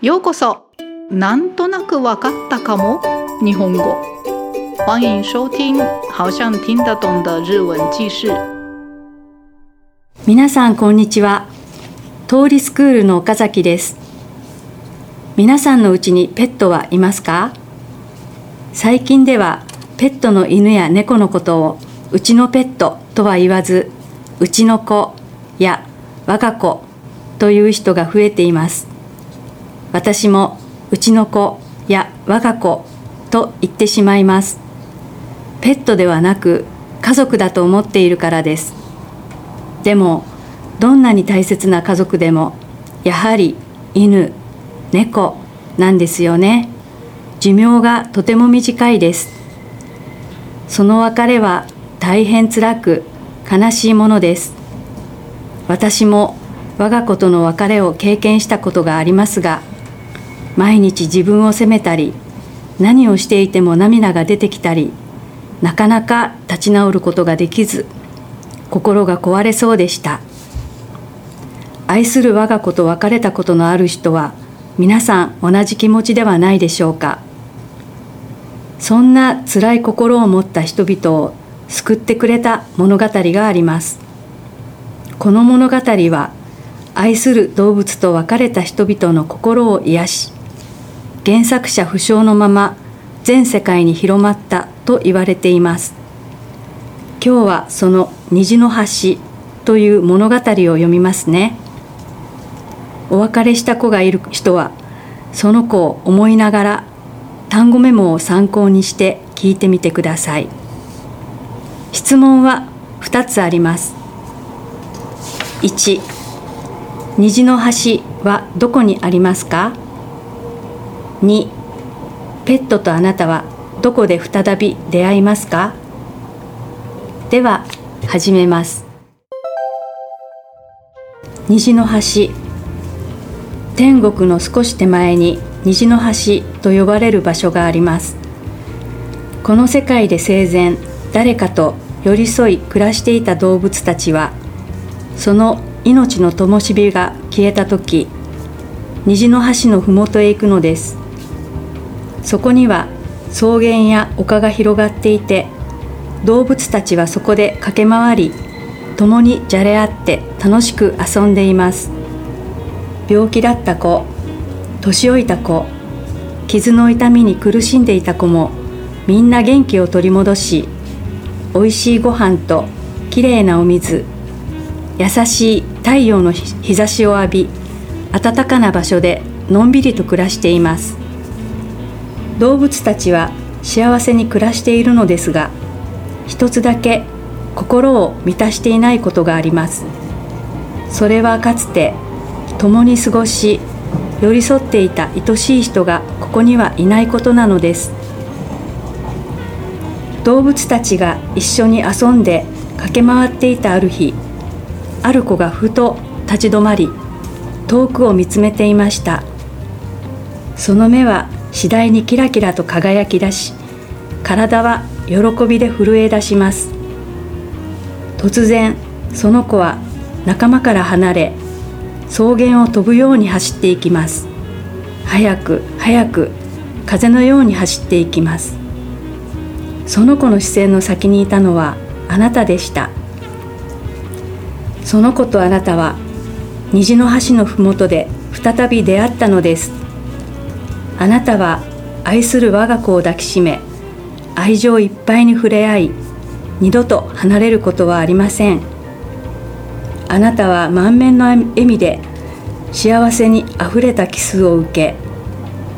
ようこそ。なんとなくわかったかも。日本語。欢迎收听好像听得懂的日文記事皆さんこんにちは。通りスクールの岡崎です。皆さんのうちにペットはいますか？最近ではペットの犬や猫のことをうちのペットとは言わずうちの子や我が子という人が増えています。私もうちの子や我が子と言ってしまいます。ペットではなく家族だと思っているからです。でもどんなに大切な家族でもやはり犬猫なんですよね。寿命がとても短いです。その別れは大変辛く悲しいものです。私も我が子との別れを経験したことがありますが毎日自分を責めたり何をしていても涙が出てきたりなかなか立ち直ることができず心が壊れそうでした。愛する我が子と別れたことのある人は皆さん同じ気持ちではないでしょうか。そんな辛い心を持った人々を救ってくれた物語があります。この物語は愛する動物と別れた人々の心を癒し原作者不詳のまま全世界に広まったと言われています。今日はその虹の橋という物語を読みますね。お別れした子がいる人はその子を思いながら単語メモを参考にして聞いてみてください。質問は2つあります。1虹の橋はどこにありますか？2ペットとあなたはどこで再び出会いますか？では始めます。虹の橋天国の少し手前に虹の橋と呼ばれる場所があります。この世界で生前誰かと寄り添い暮らしていた動物たちはその命の灯火が消えた時虹の橋の麓へ行くのです。そこには草原や丘が広がっていて動物たちはそこで駆け回り共にじゃれ合って楽しく遊んでいます。病気だった子年老いた子傷の痛みに苦しんでいた子もみんな元気を取り戻しおいしいご飯ときれいなお水優しい太陽の日差しを浴び暖かな場所でのんびりと暮らしています。動物たちは幸せに暮らしているのですが一つだけ心を満たしていないことがあります。それはかつて共に過ごし寄り添っていた愛しい人がここにはいないことなのです。動物たちが一緒に遊んで駆け回っていたある日ある子がふと立ち止まり遠くを見つめていました。その目は次第にキラキラと輝き出し体は喜びで震え出します。突然その子は仲間から離れ草原を飛ぶように走っていきます。早く早く風のように走っていきます。その子の視線の先にいたのはあなたでした。その子とあなたは虹の橋のふもとで再び出会ったのです。あなたは愛する我が子を抱きしめ愛情いっぱいに触れ合い二度と離れることはありません。あなたは満面の笑みで幸せにあふれたキスを受け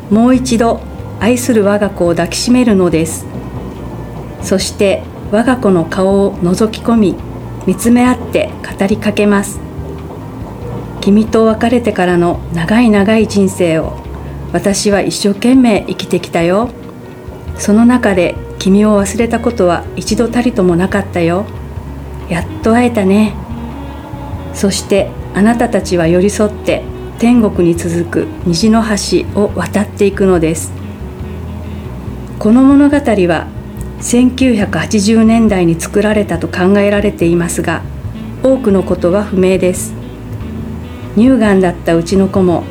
もう一度愛する我が子を抱きしめるのです。そして我が子の顔を覗き込み見つめ合って語りかけます。君と別れてからの長い長い人生を私は一生懸命生きてきたよ。その中で君を忘れたことは一度たりともなかったよ。やっと会えたね。そしてあなたたちは寄り添って天国に続く虹の橋を渡っていくのです。この物語は1980年代に作られたと考えられていますが多くのことは不明です。乳がんだったうちの子も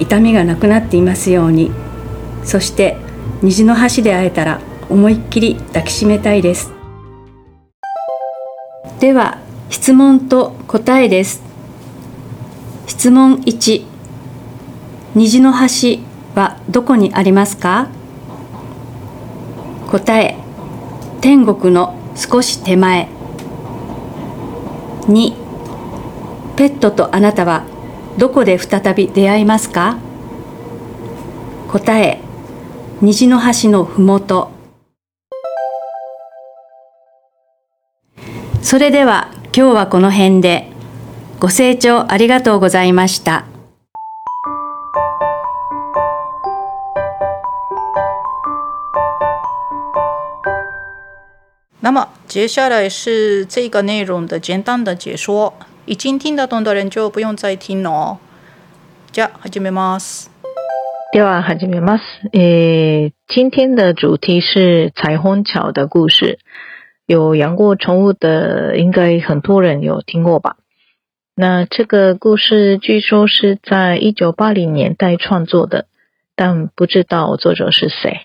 痛みがなくなっていますように。そして虹の橋で会えたら思いっきり抱きしめたいです。では質問と答えです。質問1虹の橋はどこにありますか？答え。天国の少し手前。2ペットとあなたはどこで再び出会いますか？答え虹の橋のふもとそれでは今日はこの辺で。ご清聴ありがとうございました。那么接下来是这个内容的简单的解说，已经听得懂的人就不用再听了哦。じゃあ始めます。では始めます。诶，今天的主题是彩虹桥的故事。有养过宠物的，应该很多人有听过吧？那这个故事据说是在一九八零年代创作的，但不知道作者是谁。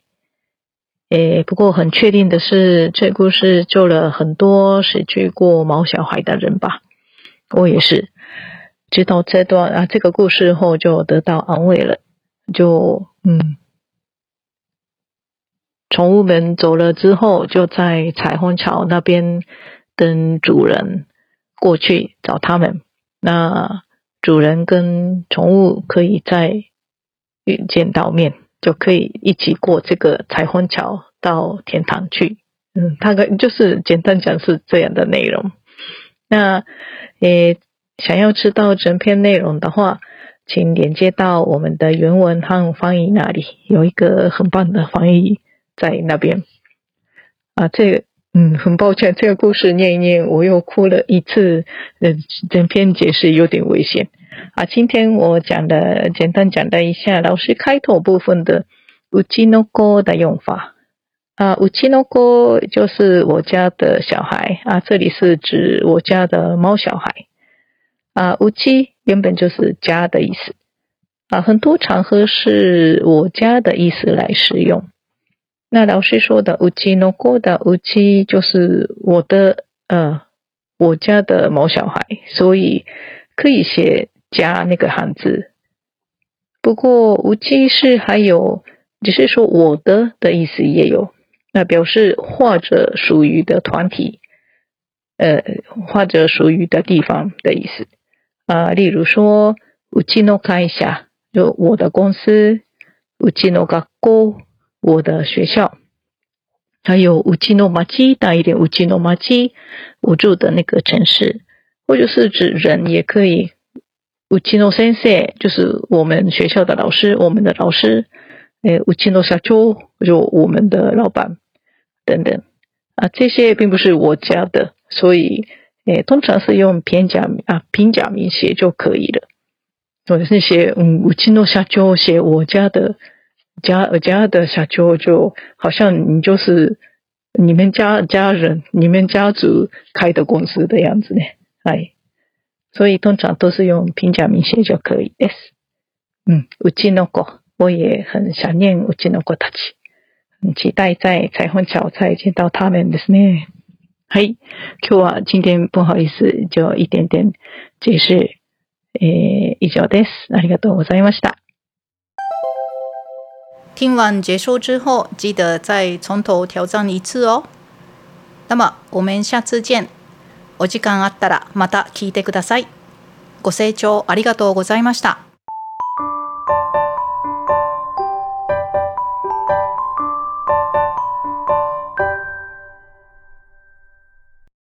诶，不过很确定的是，这故事救了很多失去过毛小孩的人吧。 我也是，知道这段啊，这个故事后就得到安慰了。就嗯，宠物们走了之后，就在彩虹桥那边等主人过去找他们。那主人跟宠物可以再遇见到面。就可以一起过这个彩虹桥到天堂去。嗯，大概就是简单讲是这样的内容。那诶，想要知道整篇内容的话，请连接到我们的原文和翻译那里，有一个很棒的翻译在那边。啊，这个嗯，很抱歉，这个故事念一念，我又哭了一次。呃，整篇解释有点危险。啊，今天我讲的简单讲的一下老师开头部分的“うちの子”的用法 啊，“うちの子”就是我家的小孩啊，这里是指我家的猫小孩啊，“うち”原本就是家的意思啊，很多场合是我家的意思来使用。那老师说的“うちの子”的“うち”就是我的呃，我家的猫小孩，所以可以写。加那个汉字，不过无机是还有，只是说我的的意思也有， 那表示或者属于的团体，呃，或者属于的地方的意思啊。例如说，无机诺看一下，就我的公司，无机诺学校，我的学校，还有无机诺马基大一点，无机诺马基，我住的那个城市，或者是指人也可以。乌奇诺先生就是我们学校的老师，我们的老师。诶，乌奇诺社长就我们的老板等等啊，这些并不是我家的，所以诶，通常是用平假啊平假名写就可以了。或者是写嗯，乌奇诺社长写我家的家家的社长，就好像你就是你们家家人、你们家族开的公司的样子呢，哎。所以通常都是用平假名写就可以です。嗯，うちの子，我也很想念うちの子たち，很 期待在彩虹桥再见到他们ですね。はい、今日は今天不好意思，就一点点解释。えー、以上です。ありがとうございました。听完结束之后，记得再从头挑战一次哦。那么我们下次见。お時間あったらまた聞いてください。ご清聴ありがとうございました。